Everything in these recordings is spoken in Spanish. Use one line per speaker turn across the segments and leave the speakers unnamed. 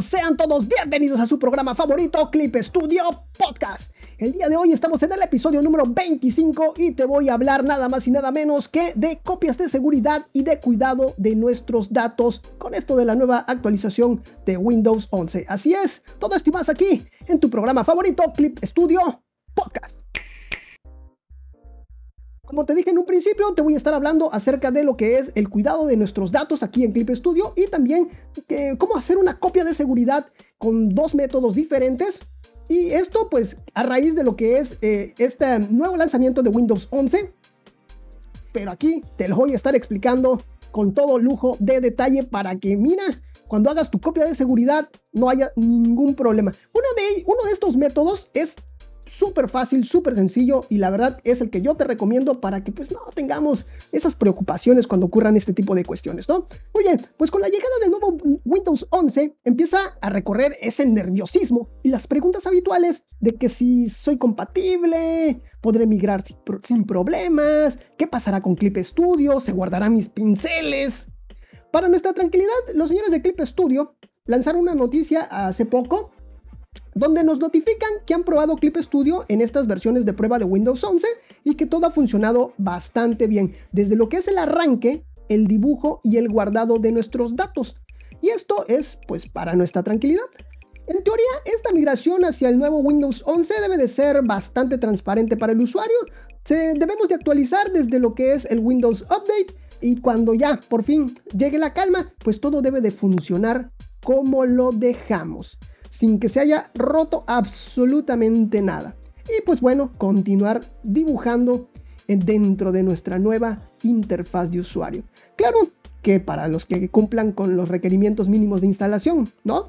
Sean todos bienvenidos a su programa favorito, Clip Studio Podcast. El día de hoy estamos en el episodio número 25 y te voy a hablar nada más y nada menos que de copias de seguridad y de cuidado de nuestros datos con esto de la nueva actualización de Windows 11. Así es, todo esto y más aquí en tu programa favorito, Clip Studio Podcast. Como te dije en un principio, te voy a estar hablando acerca de lo que es el cuidado de nuestros datos aquí en Clip Studio y también cómo hacer una copia de seguridad con dos métodos diferentes. Y esto pues a raíz de lo que es eh, este nuevo lanzamiento de Windows 11. Pero aquí te lo voy a estar explicando con todo lujo de detalle para que, mira, cuando hagas tu copia de seguridad no haya ningún problema. Uno de, uno de estos métodos es súper fácil, súper sencillo y la verdad es el que yo te recomiendo para que pues no tengamos esas preocupaciones cuando ocurran este tipo de cuestiones, ¿no? Muy bien, pues con la llegada del nuevo Windows 11 empieza a recorrer ese nerviosismo y las preguntas habituales de que si soy compatible, podré migrar sin, sin problemas, qué pasará con Clip Studio, se guardarán mis pinceles. Para nuestra tranquilidad, los señores de Clip Studio lanzaron una noticia hace poco donde nos notifican que han probado Clip Studio en estas versiones de prueba de Windows 11 y que todo ha funcionado bastante bien, desde lo que es el arranque, el dibujo y el guardado de nuestros datos. Y esto es pues para nuestra tranquilidad. En teoría, esta migración hacia el nuevo Windows 11 debe de ser bastante transparente para el usuario. Se, debemos de actualizar desde lo que es el Windows Update y cuando ya por fin llegue la calma, pues todo debe de funcionar como lo dejamos sin que se haya roto absolutamente nada. Y pues bueno, continuar dibujando dentro de nuestra nueva interfaz de usuario. Claro que para los que cumplan con los requerimientos mínimos de instalación, ¿no?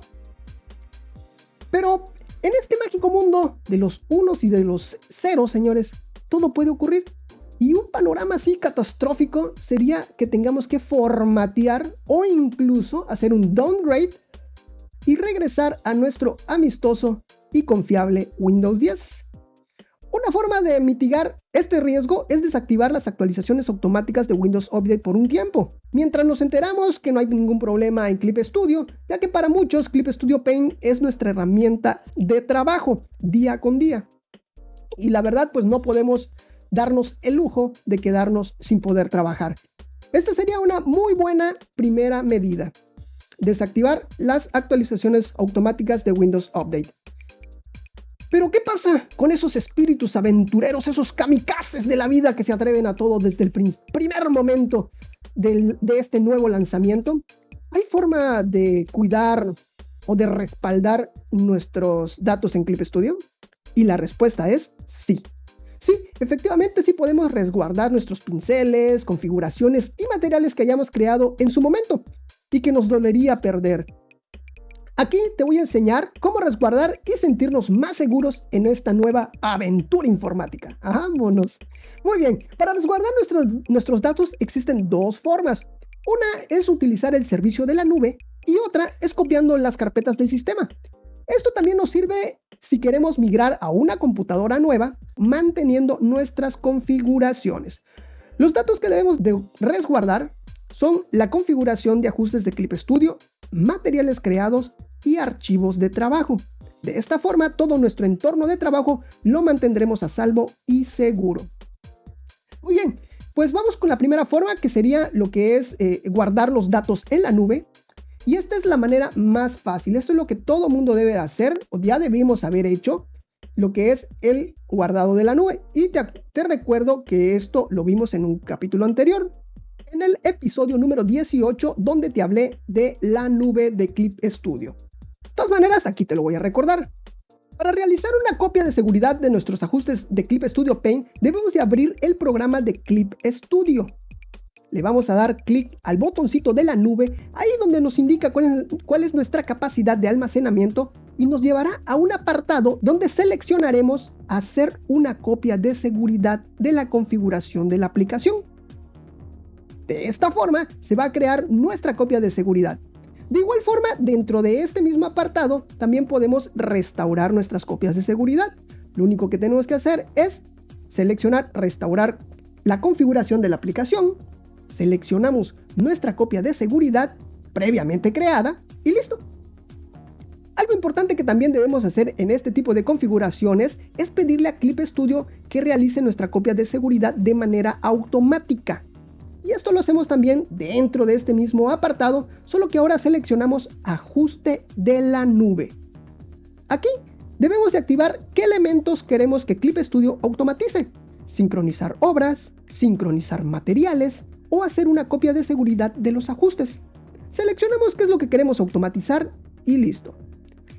Pero en este mágico mundo de los unos y de los ceros, señores, todo puede ocurrir. Y un panorama así catastrófico sería que tengamos que formatear o incluso hacer un downgrade y regresar a nuestro amistoso y confiable Windows 10. Una forma de mitigar este riesgo es desactivar las actualizaciones automáticas de Windows Update por un tiempo, mientras nos enteramos que no hay ningún problema en Clip Studio, ya que para muchos Clip Studio Paint es nuestra herramienta de trabajo día con día. Y la verdad, pues no podemos darnos el lujo de quedarnos sin poder trabajar. Esta sería una muy buena primera medida desactivar las actualizaciones automáticas de Windows Update. Pero ¿qué pasa con esos espíritus aventureros, esos kamikazes de la vida que se atreven a todo desde el primer momento de este nuevo lanzamiento? ¿Hay forma de cuidar o de respaldar nuestros datos en Clip Studio? Y la respuesta es sí. Sí, efectivamente sí podemos resguardar nuestros pinceles, configuraciones y materiales que hayamos creado en su momento y que nos dolería perder. Aquí te voy a enseñar cómo resguardar y sentirnos más seguros en esta nueva aventura informática. Vámonos. Muy bien, para resguardar nuestros, nuestros datos existen dos formas. Una es utilizar el servicio de la nube y otra es copiando las carpetas del sistema. Esto también nos sirve si queremos migrar a una computadora nueva manteniendo nuestras configuraciones. Los datos que debemos de resguardar son la configuración de ajustes de Clip Studio, materiales creados y archivos de trabajo. De esta forma, todo nuestro entorno de trabajo lo mantendremos a salvo y seguro. Muy bien, pues vamos con la primera forma que sería lo que es eh, guardar los datos en la nube. Y esta es la manera más fácil. Esto es lo que todo mundo debe hacer o ya debimos haber hecho, lo que es el guardado de la nube. Y te recuerdo que esto lo vimos en un capítulo anterior en el episodio número 18 donde te hablé de la nube de Clip Studio. De todas maneras, aquí te lo voy a recordar. Para realizar una copia de seguridad de nuestros ajustes de Clip Studio Paint, debemos de abrir el programa de Clip Studio. Le vamos a dar clic al botoncito de la nube, ahí donde nos indica cuál es, cuál es nuestra capacidad de almacenamiento y nos llevará a un apartado donde seleccionaremos hacer una copia de seguridad de la configuración de la aplicación. De esta forma se va a crear nuestra copia de seguridad. De igual forma, dentro de este mismo apartado también podemos restaurar nuestras copias de seguridad. Lo único que tenemos que hacer es seleccionar restaurar la configuración de la aplicación, seleccionamos nuestra copia de seguridad previamente creada y listo. Algo importante que también debemos hacer en este tipo de configuraciones es pedirle a Clip Studio que realice nuestra copia de seguridad de manera automática. Y esto lo hacemos también dentro de este mismo apartado, solo que ahora seleccionamos ajuste de la nube. Aquí debemos de activar qué elementos queremos que Clip Studio automatice. Sincronizar obras, sincronizar materiales o hacer una copia de seguridad de los ajustes. Seleccionamos qué es lo que queremos automatizar y listo.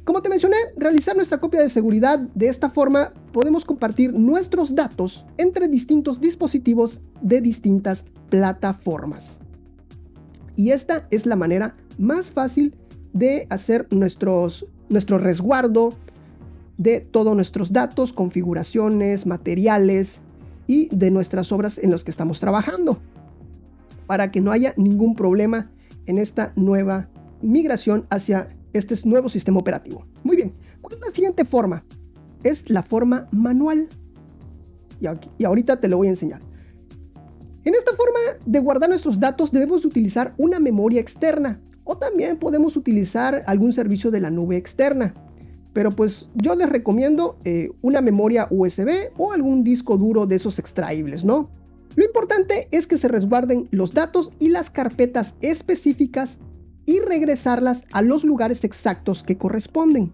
Como te mencioné, realizar nuestra copia de seguridad de esta forma podemos compartir nuestros datos entre distintos dispositivos de distintas plataformas. Y esta es la manera más fácil de hacer nuestro resguardo de todos nuestros datos, configuraciones, materiales y de nuestras obras en las que estamos trabajando. Para que no haya ningún problema en esta nueva migración hacia este nuevo sistema operativo. Muy bien, ¿cuál es la siguiente forma? Es la forma manual. Y, y ahorita te lo voy a enseñar. En esta forma de guardar nuestros datos debemos utilizar una memoria externa o también podemos utilizar algún servicio de la nube externa. Pero pues yo les recomiendo eh, una memoria USB o algún disco duro de esos extraíbles, ¿no? Lo importante es que se resguarden los datos y las carpetas específicas y regresarlas a los lugares exactos que corresponden.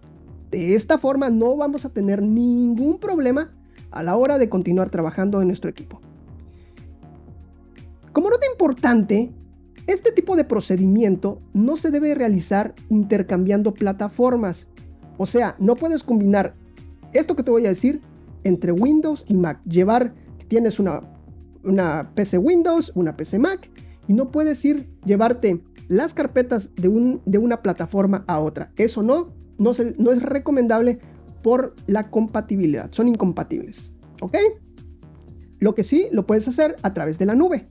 De esta forma no vamos a tener ningún problema a la hora de continuar trabajando en nuestro equipo. Como nota importante, este tipo de procedimiento no se debe realizar intercambiando plataformas. O sea, no puedes combinar esto que te voy a decir entre Windows y Mac. Llevar, tienes una, una PC Windows, una PC Mac, y no puedes ir, llevarte las carpetas de, un, de una plataforma a otra. Eso no, no, no es recomendable por la compatibilidad. Son incompatibles. ¿Ok? Lo que sí lo puedes hacer a través de la nube.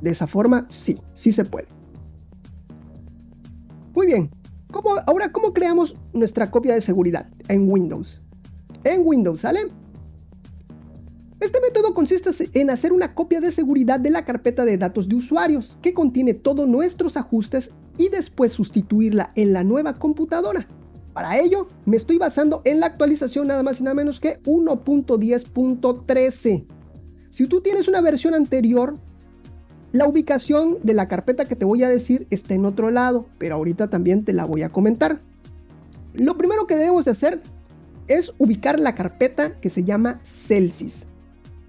De esa forma, sí, sí se puede. Muy bien. ¿Cómo, ahora, ¿cómo creamos nuestra copia de seguridad en Windows? En Windows, ¿sale? Este método consiste en hacer una copia de seguridad de la carpeta de datos de usuarios que contiene todos nuestros ajustes y después sustituirla en la nueva computadora. Para ello, me estoy basando en la actualización nada más y nada menos que 1.10.13. Si tú tienes una versión anterior, la ubicación de la carpeta que te voy a decir está en otro lado, pero ahorita también te la voy a comentar. Lo primero que debemos hacer es ubicar la carpeta que se llama Celsius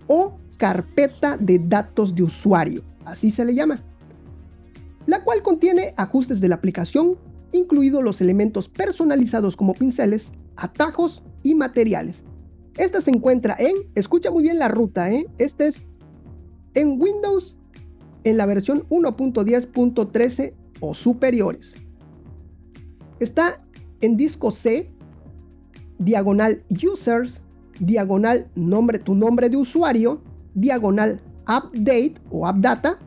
o carpeta de datos de usuario, así se le llama, la cual contiene ajustes de la aplicación, incluidos los elementos personalizados como pinceles, atajos y materiales. Esta se encuentra en, escucha muy bien la ruta, ¿eh? este es en Windows en la versión 1.10.13 o superiores. Está en disco C, diagonal users, diagonal nombre, tu nombre de usuario, diagonal update o updata,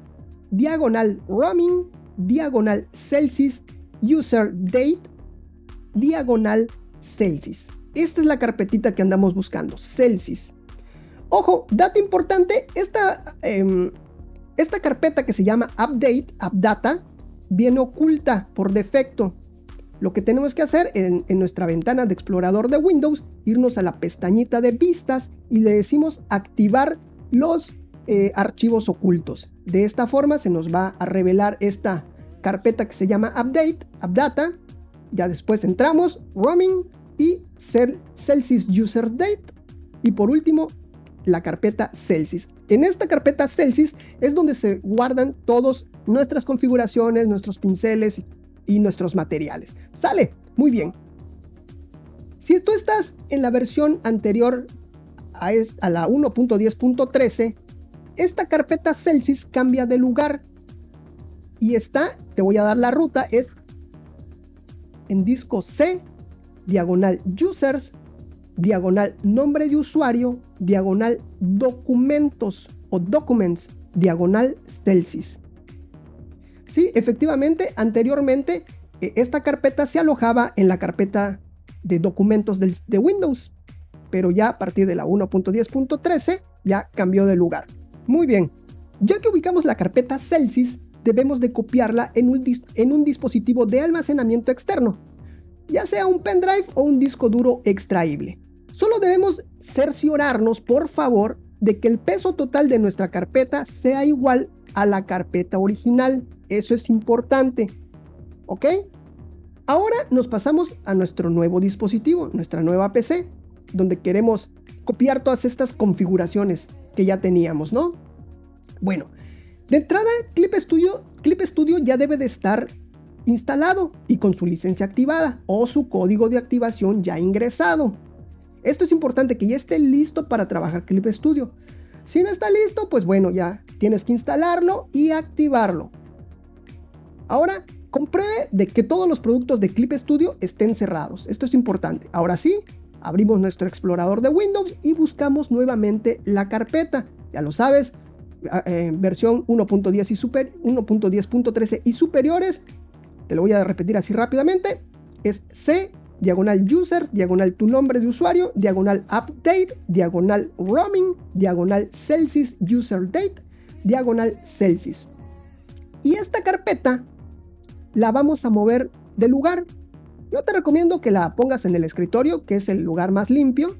diagonal roaming, diagonal Celsius user date, diagonal Celsius. Esta es la carpetita que andamos buscando, Celsius. Ojo, dato importante, esta, em, esta carpeta que se llama update, updata, viene oculta por defecto. Lo que tenemos que hacer en, nuestra ventana de explorador de Windows, irnos a la pestañita de vistas y le decimos activar los eh, archivos ocultos. De esta forma se nos va a revelar esta carpeta que se llama update, updata. Ya después entramos, roaming y Celsius user date. Y por último, la carpeta Celsius. En esta carpeta Celsius es donde se guardan todas nuestras configuraciones, nuestros pinceles y nuestros materiales. Sale, muy bien. Si tú estás en la versión anterior a, a la 1.10.13, esta carpeta Celsius cambia de lugar y está, te voy a dar la ruta, es en disco C, diagonal users, diagonal nombre de usuario, diagonal documentos o documents, diagonal Celsius. Sí, efectivamente, anteriormente eh, esta carpeta se alojaba en la carpeta de documentos de, Windows, pero ya a partir de la 1.10.13 ya cambió de lugar. Muy bien, ya que ubicamos la carpeta Celsius, debemos de copiarla en un, en un dispositivo de almacenamiento externo. ya sea un pendrive o un disco duro extraíble. Solo debemos cerciorarnos, por favor, de que el peso total de nuestra carpeta sea igual a la carpeta original. Eso es importante. ¿Ok? Ahora nos pasamos a nuestro nuevo dispositivo, nuestra nueva PC, donde queremos copiar todas estas configuraciones que ya teníamos, ¿no? Bueno, de entrada, Clip Studio, Clip Studio ya debe de estar instalado y con su licencia activada o su código de activación ya ingresado. Esto es importante que ya esté listo para trabajar Clip Studio. Si no está listo, pues bueno, ya tienes que instalarlo y activarlo. Ahora, compruebe de que todos los productos de Clip Studio estén cerrados. Esto es importante. Ahora sí, abrimos nuestro explorador de Windows y buscamos nuevamente la carpeta. Ya lo sabes, eh, versión 1.10 y super 1.10.13 y superiores. Te lo voy a repetir así rápidamente. Es C diagonal user, diagonal tu nombre de usuario, diagonal update, diagonal roaming, diagonal Celsius user date, diagonal Celsius. Y esta carpeta la vamos a mover de lugar. Yo te recomiendo que la pongas en el escritorio, que es el lugar más limpio,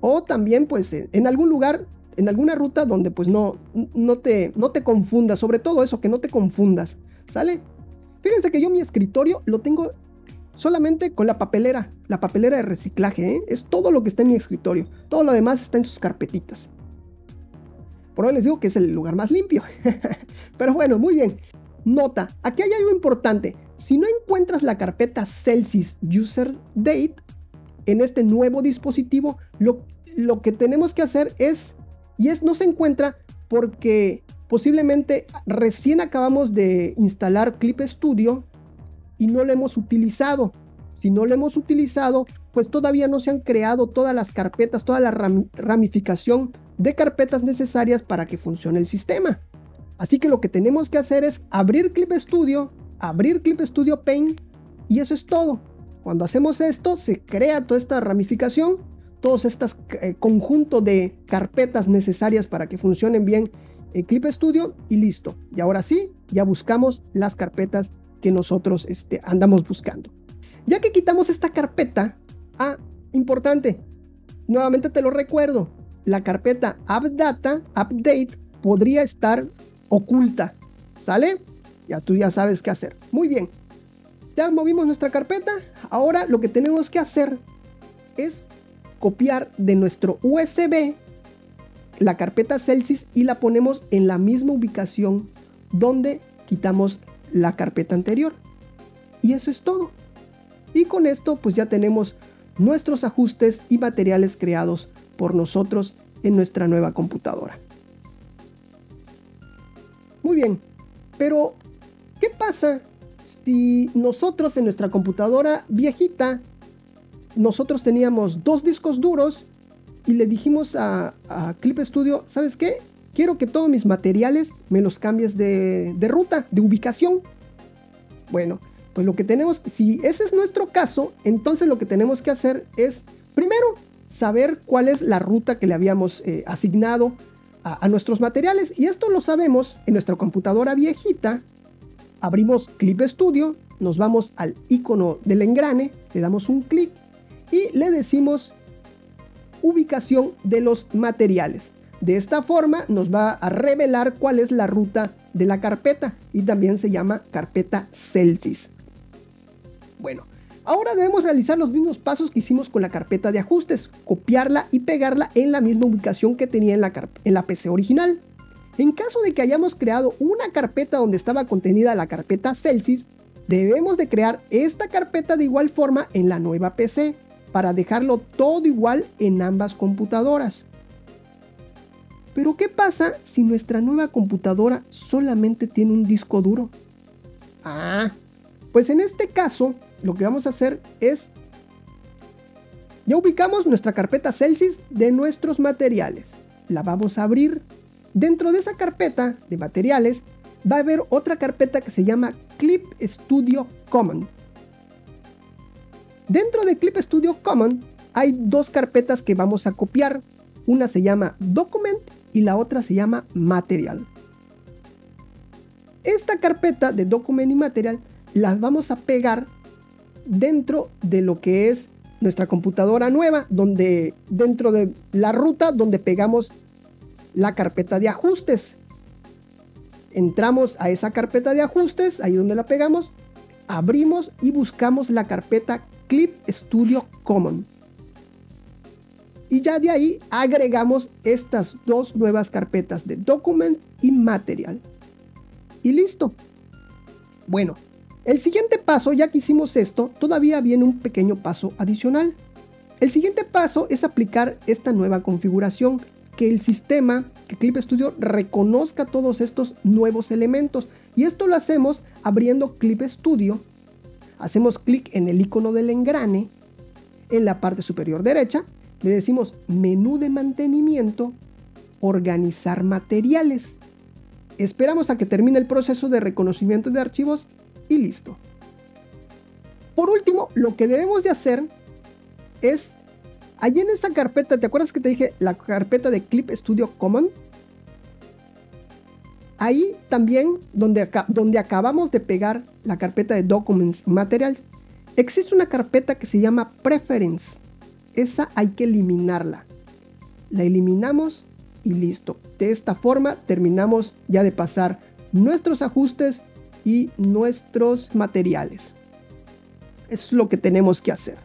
o también pues en algún lugar, en alguna ruta donde pues no, no, te, no te confundas, sobre todo eso, que no te confundas, ¿sale? Fíjense que yo mi escritorio lo tengo solamente con la papelera, la papelera de reciclaje, ¿eh? es todo lo que está en mi escritorio, todo lo demás está en sus carpetitas. Por hoy les digo que es el lugar más limpio. Pero bueno, muy bien. Nota, aquí hay algo importante. Si no encuentras la carpeta Celsius User Date en este nuevo dispositivo, lo, lo que tenemos que hacer es, y es no se encuentra porque posiblemente recién acabamos de instalar Clip Studio y no lo hemos utilizado. Si no lo hemos utilizado, pues todavía no se han creado todas las carpetas, toda la ramificación de carpetas necesarias para que funcione el sistema. Así que lo que tenemos que hacer es abrir Clip Studio, abrir Clip Studio Paint y eso es todo. Cuando hacemos esto, se crea toda esta ramificación, todos estos eh, conjuntos de carpetas necesarias para que funcionen bien el Clip Studio y listo. Y ahora sí, ya buscamos las carpetas que nosotros este, andamos buscando. Ya que quitamos esta carpeta, ah, importante, nuevamente te lo recuerdo, la carpeta AppData, Update, podría estar oculta, ¿sale? Ya tú ya sabes qué hacer. Muy bien, ya movimos nuestra carpeta, ahora lo que tenemos que hacer es copiar de nuestro USB la carpeta Celsius y la ponemos en la misma ubicación donde quitamos la carpeta anterior. Y eso es todo. Y con esto pues ya tenemos nuestros ajustes y materiales creados por nosotros en nuestra nueva computadora. Muy bien, pero ¿qué pasa si nosotros en nuestra computadora viejita, nosotros teníamos dos discos duros y le dijimos a, Clip Studio, ¿sabes qué? Quiero que todos mis materiales me los cambies de, ruta, de ubicación. Bueno, pues lo que tenemos, si ese es nuestro caso, entonces lo que tenemos que hacer es, primero, saber cuál es la ruta que le habíamos eh, asignado a, a, nuestros materiales. Y esto lo sabemos en nuestra computadora viejita. Abrimos Clip Studio, nos vamos al icono del engrane, le damos un clic y le decimos ubicación de los materiales. De esta forma nos va a revelar cuál es la ruta de la carpeta y también se llama carpeta Celsius. Bueno, ahora debemos realizar los mismos pasos que hicimos con la carpeta de ajustes, copiarla y pegarla en la misma ubicación que tenía en la, en la PC original. En caso de que hayamos creado una carpeta donde estaba contenida la carpeta Celsius, debemos de crear esta carpeta de igual forma en la nueva PC para dejarlo todo igual en ambas computadoras. Pero ¿qué pasa si nuestra nueva computadora solamente tiene un disco duro? Ah, pues en este caso lo que vamos a hacer es, ya ubicamos nuestra carpeta Celsius de nuestros materiales. La vamos a abrir. Dentro de esa carpeta de materiales va a haber otra carpeta que se llama Clip Studio Common. Dentro de Clip Studio Common hay dos carpetas que vamos a copiar. Una se llama Document y la otra se llama Material. Esta carpeta de Document y Material las vamos a pegar dentro de lo que es nuestra computadora nueva, donde dentro de la ruta donde pegamos la carpeta de ajustes. Entramos a esa carpeta de ajustes, ahí donde la pegamos, abrimos y buscamos la carpeta Clip Studio Common. Y ya de ahí agregamos estas dos nuevas carpetas de Document y Material. Y listo. Bueno, el siguiente paso, ya que hicimos esto, todavía viene un pequeño paso adicional. El siguiente paso es aplicar esta nueva configuración, que el sistema, que Clip Studio reconozca todos estos nuevos elementos. Y esto lo hacemos abriendo Clip Studio. Hacemos clic en el icono del engrane en la parte superior derecha. Le decimos menú de mantenimiento, organizar materiales. Esperamos a que termine el proceso de reconocimiento de archivos y listo. Por último, lo que debemos de hacer es, allí en esa carpeta, ¿te acuerdas que te dije la carpeta de Clip Studio Common? Ahí también, donde, donde acabamos de pegar la carpeta de Documents Materials, existe una carpeta que se llama Preference. Esa hay que eliminarla. La eliminamos y listo. De esta forma terminamos ya de pasar nuestros ajustes y nuestros materiales. Es lo que tenemos que hacer.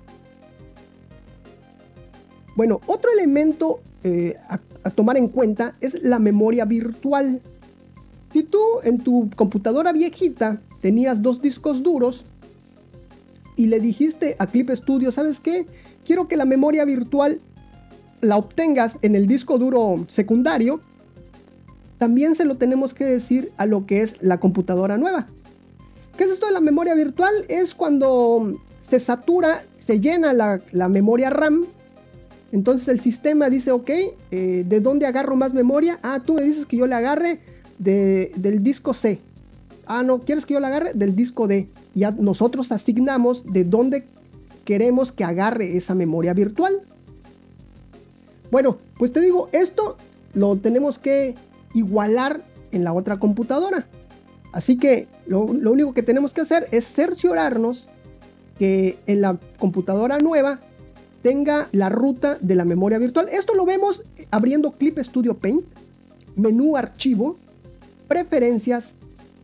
Bueno, otro elemento eh, a, a tomar en cuenta es la memoria virtual. Si tú en tu computadora viejita tenías dos discos duros y le dijiste a Clip Studio, ¿sabes qué? Quiero que la memoria virtual la obtengas en el disco duro secundario, también se lo tenemos que decir a lo que es la computadora nueva. ¿Qué es esto de la memoria virtual? Es cuando se satura, se llena la, memoria RAM. Entonces el sistema dice, ok, eh, ¿de dónde agarro más memoria? Ah, tú me dices que yo le agarre del disco C. Ah, no, ¿quieres que yo le agarre? Del disco D. Ya nosotros asignamos de dónde queremos que agarre esa memoria virtual. Bueno, pues te digo, esto lo tenemos que igualar en la otra computadora. Así que lo, único que tenemos que hacer es cerciorarnos que en la computadora nueva tenga la ruta de la memoria virtual. Esto lo vemos abriendo Clip Studio Paint, menú archivo, preferencias,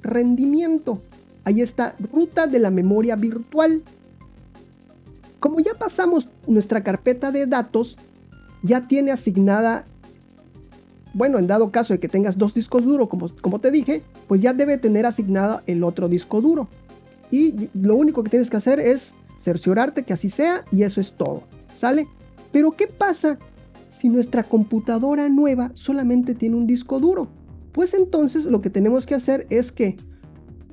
rendimiento. Ahí está, ruta de la memoria virtual. Como ya pasamos nuestra carpeta de datos, ya tiene asignada bueno, en dado caso de que tengas dos discos duros, como, como te dije, pues ya debe tener asignado el otro disco duro. Y lo único que tienes que hacer es cerciorarte que así sea y eso es todo. ¿Sale? Pero ¿qué pasa si nuestra computadora nueva solamente tiene un disco duro? Pues entonces lo que tenemos que hacer es que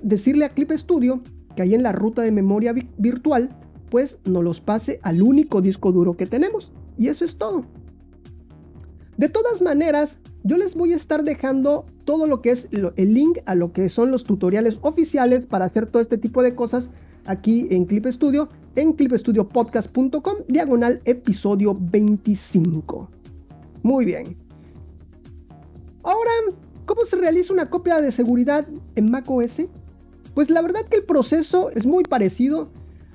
decirle a Clip Studio que ahí en la ruta de memoria virtual, pues nos los pase al único disco duro que tenemos. Y eso es todo. De todas maneras, yo les voy a estar dejando todo lo que es el link a lo que son los tutoriales oficiales para hacer todo este tipo de cosas aquí en Clip Studio, en clipstudiopodcast.com, diagonal episodio 25. Muy bien. Ahora, ¿cómo se realiza una copia de seguridad en macOS? Pues la verdad que el proceso es muy parecido,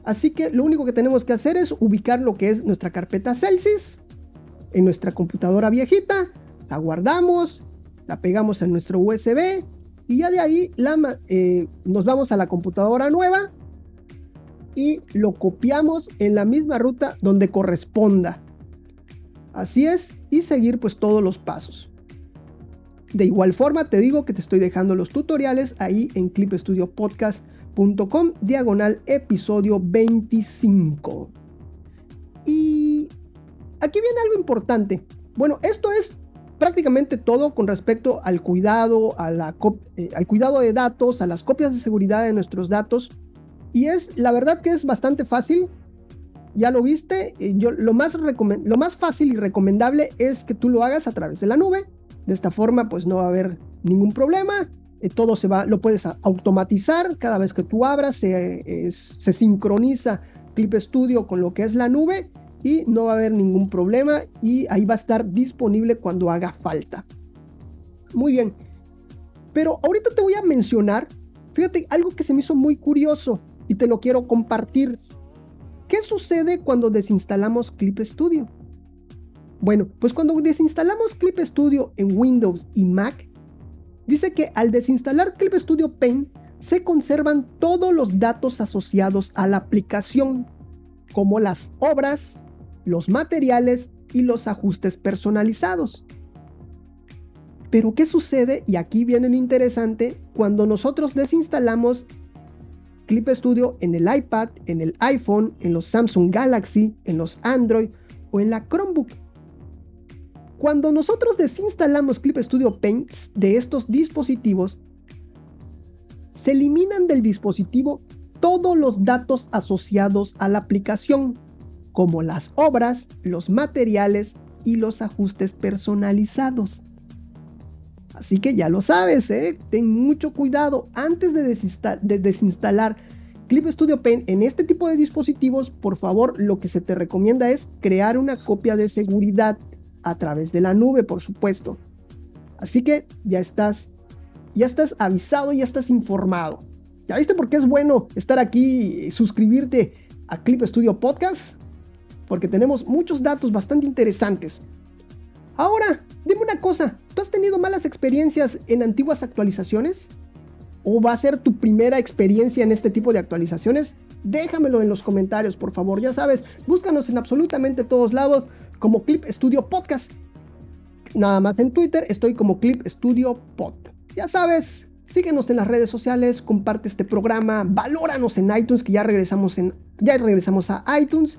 así que lo único que tenemos que hacer es ubicar lo que es nuestra carpeta Celsius en nuestra computadora viejita, la guardamos, la pegamos en nuestro USB y ya de ahí eh, nos vamos a la computadora nueva y lo copiamos en la misma ruta donde corresponda. Así es, y seguir pues todos los pasos. De igual forma te digo que te estoy dejando los tutoriales ahí en clipstudiopodcast.com diagonal episodio 25. Y aquí viene algo importante. Bueno, esto es prácticamente todo con respecto al cuidado, eh, al cuidado de datos, a las copias de seguridad de nuestros datos. Y es, la verdad que es bastante fácil. Ya lo viste, eh, yo, lo, más lo más fácil y recomendable es que tú lo hagas a través de la nube. De esta forma, pues no va a haber ningún problema. Eh, todo se va, lo puedes automatizar. Cada vez que tú abras, se, se sincroniza Clip Studio con lo que es la nube y no va a haber ningún problema y ahí va a estar disponible cuando haga falta. Muy bien. Pero ahorita te voy a mencionar, fíjate, algo que se me hizo muy curioso y te lo quiero compartir. ¿qué sucede cuando desinstalamos Clip Studio? Bueno, pues cuando desinstalamos Clip Studio en Windows y Mac, dice que al desinstalar Clip Studio Paint se conservan todos los datos asociados a la aplicación, como las obras, los materiales y los ajustes personalizados. Pero ¿qué sucede? Y aquí viene lo interesante, cuando nosotros desinstalamos Clip Studio en el iPad, en el iPhone, en los Samsung Galaxy, en los Android o en la Chromebook. Cuando nosotros desinstalamos Clip Studio Paint de estos dispositivos, se eliminan del dispositivo todos los datos asociados a la aplicación, como las obras, los materiales y los ajustes personalizados. Así que ya lo sabes, ¿eh? ten mucho cuidado antes de, de, desinstalar Clip Studio Paint en este tipo de dispositivos. Por favor, lo que se te recomienda es crear una copia de seguridad a través de la nube, por supuesto. Así que ya estás, ya estás avisado, ya estás informado. ¿Ya viste por qué es bueno estar aquí y suscribirte a Clip Studio Podcast? Porque tenemos muchos datos bastante interesantes. Ahora, dime una cosa, ¿tú has tenido malas experiencias en antiguas actualizaciones? ¿O va a ser tu primera experiencia en este tipo de actualizaciones? Déjamelo en los comentarios, por favor. Ya sabes, búscanos en absolutamente todos lados como Clip Studio Podcast. Nada más en Twitter estoy como Clip Studio Pod. Ya sabes, síguenos en las redes sociales, comparte este programa, valóranos en iTunes, que ya regresamos, en, ya regresamos a iTunes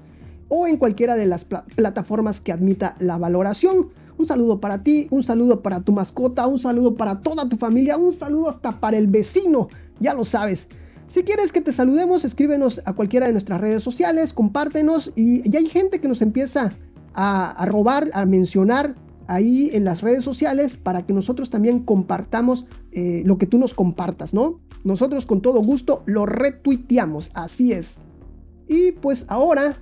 o en cualquiera de las plataformas que admita la valoración. Un saludo para ti, un saludo para tu mascota, un saludo para toda tu familia, un saludo hasta para el vecino, ya lo sabes. Si quieres que te saludemos, escríbenos a cualquiera de nuestras redes sociales, compártenos y ya hay gente que nos empieza a, robar, a mencionar ahí en las redes sociales para que nosotros también compartamos eh, lo que tú nos compartas, ¿no? Nosotros con todo gusto lo retuiteamos, así es. Y pues ahora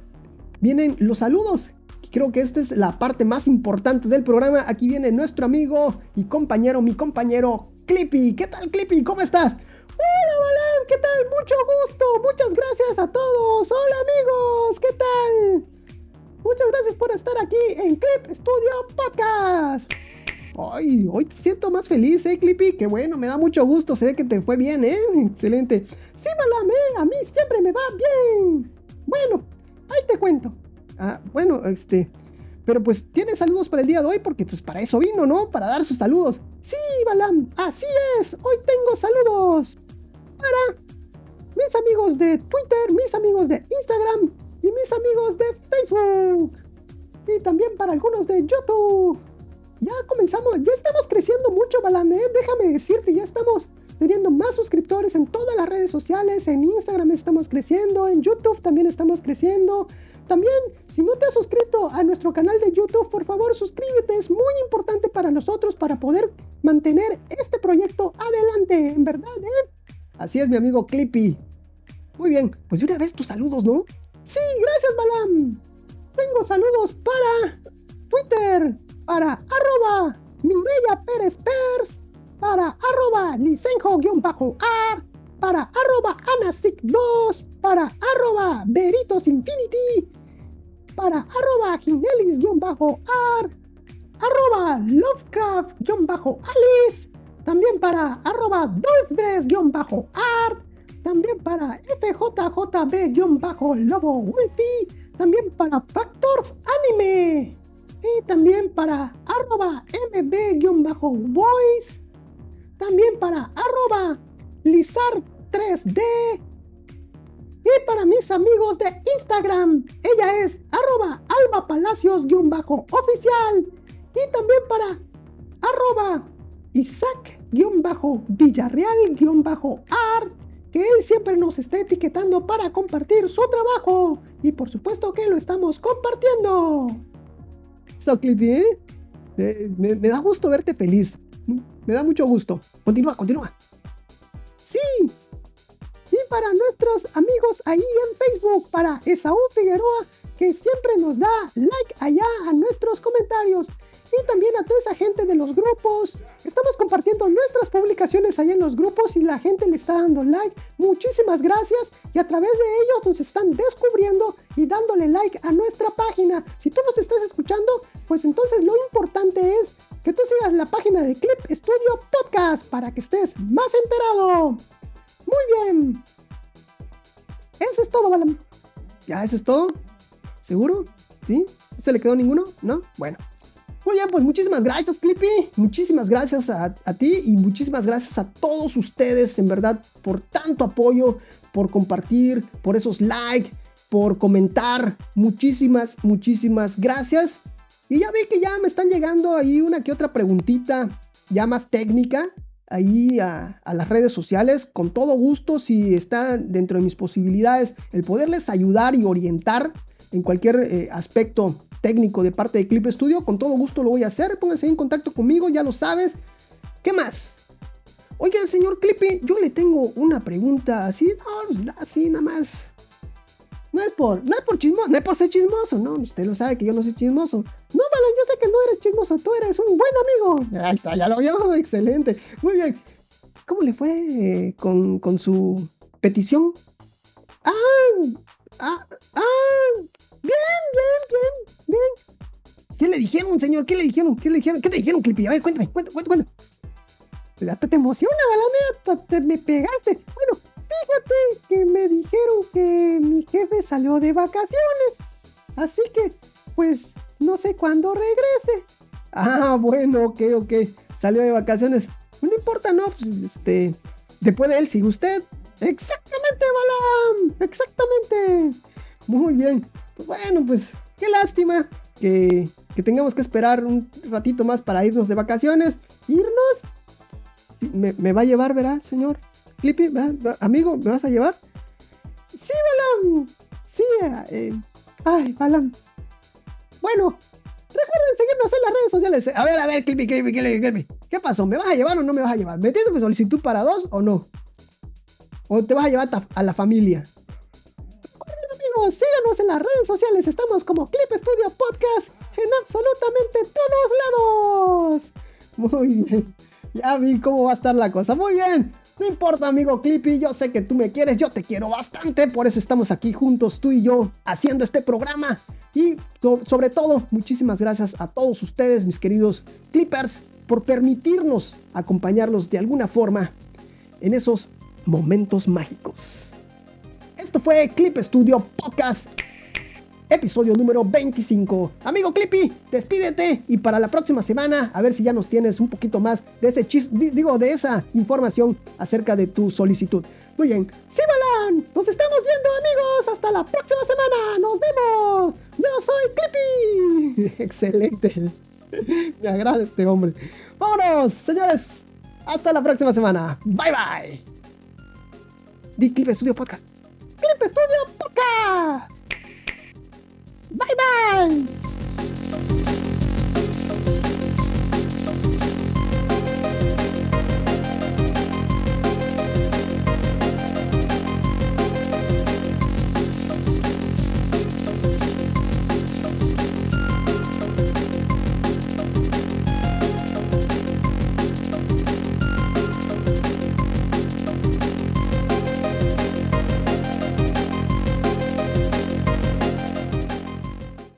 vienen los saludos. Creo que esta es la parte más importante del programa. Aquí viene nuestro amigo y compañero, mi compañero Clippy. ¿Qué tal, Clippy? ¿Cómo estás? Hola, Balan, ¿qué tal? Mucho gusto. Muchas gracias a todos. Estar aquí en Clip Studio Podcast. Ay, hoy te siento más feliz, ¿eh, Clippy? Qué bueno, me da mucho gusto. Se ve que te fue bien, ¿eh? Excelente. Sí, Balam, ¿eh? A mí siempre me va bien. Bueno, ahí te cuento. Ah, bueno, este. Pero pues tiene saludos para el día de hoy porque pues para eso vino, ¿no? Para dar sus saludos. Sí, Balam, así es. Hoy tengo saludos para mis amigos de Twitter, mis amigos de Instagram y mis amigos de Facebook. Y también para algunos de YouTube. Ya comenzamos, ya estamos creciendo mucho, Balam, ¿eh? Déjame decirte, ya estamos teniendo más suscriptores en todas las redes sociales. En Instagram estamos creciendo, en YouTube también estamos creciendo. También, si no te has suscrito a nuestro canal de YouTube, por favor suscríbete. Es muy importante para nosotros para poder mantener este proyecto adelante, en verdad, ¿eh? Así es, mi amigo Clippy. Muy bien, pues de una vez tus saludos, ¿no? Sí, gracias, Balam. Tengo saludos para Twitter, para arroba Mireya Pérez Pers, para arroba licenjo-ar, para arroba anasic2, para arroba Veritos Infinity, para arroba Ginelis-ar, arroba Lovecraft-alice, también para arroba Dolphdress-art, también para FJJB-lobo Wifi, también para Factor Anime, y también para arroba MB-voice, también para arroba Lizard3D, y para mis amigos de Instagram, ella es arroba Alba Palacios-oficial. Y también para arroba Isaac-Villarreal-art, que él siempre nos está etiquetando para compartir su trabajo. Y por supuesto que lo estamos compartiendo. So, ¿eh? Eh, me, me da gusto verte feliz. Me da mucho gusto. Continúa, continúa. Sí, y para nuestros amigos ahí en Facebook, para Esaú Figueroa, que siempre nos da like allá a nuestros comentarios. Y también a toda esa gente de los grupos. Estamos compartiendo nuestras publicaciones ahí en los grupos y la gente le está dando like. Muchísimas gracias. y a través de ellos nos están descubriendo y dándole like a nuestra página. Si tú nos estás escuchando, pues entonces lo importante es que tú sigas la página de Clip Studio Podcast para que estés más enterado. Muy bien. Eso es todo, Balam. ¿Ya eso es todo? ¿Seguro? ¿Sí? ¿Se le quedó ninguno? ¿No? Bueno. Bien, pues muchísimas gracias, Clippy. Muchísimas gracias a, ti y muchísimas gracias a todos ustedes, en verdad, por tanto apoyo, por compartir, por esos likes, por comentar. Muchísimas, muchísimas gracias. Y ya vi que ya me están llegando ahí una que otra preguntita ya más técnica ahí a, a, las redes sociales. Con todo gusto, si está dentro de mis posibilidades, el poderles ayudar y orientar en cualquier eh, aspecto técnico de parte de Clip Studio, con todo gusto lo voy a hacer. Pónganse en contacto conmigo, ya lo sabes. ¿Qué más? Oiga, señor Clippy, yo le tengo una pregunta así, no, así nada más. No es por, no es por chismoso, no es por ser chismoso, no, usted lo sabe que yo no soy chismoso. No, Balón, yo sé que no eres chismoso, tú eres un buen amigo. Ahí está, ya lo vio, excelente. Muy bien. ¿Cómo le fue con, con su petición? Ah, ah, ah, bien, bien, bien, bien. ¿Qué le dijeron, señor? ¿Qué le dijeron? ¿Qué le dijeron? ¿Qué te dijeron, Clippy? A ver, cuéntame, cuéntame, cuéntame. Hasta te emociona, Balón, te me pegaste. Bueno, fíjate que me dijeron que mi jefe salió de vacaciones. Así que, pues, no sé cuándo regrese. Ah, bueno, ok, ok. Salió de vacaciones. No importa, no, pues, este. Después de él sigue usted. Exactamente, Balam. Exactamente. Muy bien. Pues bueno, pues, qué lástima que, que tengamos que esperar un ratito más para irnos de vacaciones. Irnos. Me, me va a llevar, ¿verdad, señor? Clippy, amigo, ¿me vas a llevar? Sí, Balam. Sí, eh, ay, Balam. Bueno, recuerden seguirnos en las redes sociales. A ver, a ver, Clippy, Clippy, Clippy, Clippy. ¿Qué pasó? ¿Me vas a llevar o no me vas a llevar? ¿Metiste mi solicitud para dos o no? ¿O te vas a llevar a la familia? Síganos en las redes sociales. Estamos como Clip Studio Podcast en absolutamente todos lados. Muy bien. Ya vi cómo va a estar la cosa. Muy bien. No importa, amigo Clippy, yo sé que tú me quieres, yo te quiero bastante, por eso estamos aquí juntos, tú y yo, haciendo este programa. Y sobre todo, muchísimas gracias a todos ustedes, mis queridos Clippers, por permitirnos acompañarlos de alguna forma en esos momentos mágicos. Esto fue Clip Studio Podcast episodio número 25. Amigo Clippy, despídete y para la próxima semana a ver si ya nos tienes un poquito más de ese chis, digo, de esa información acerca de tu solicitud. Muy bien, ¡Sí, Balan! Nos estamos viendo amigos, hasta la próxima semana, nos vemos. Yo soy Clippy. Excelente. Me agrada este hombre. Vámonos, señores. Hasta la próxima semana. Bye bye. Di Clip Studio Podcast. Clip Studio Podcast. Bye bye!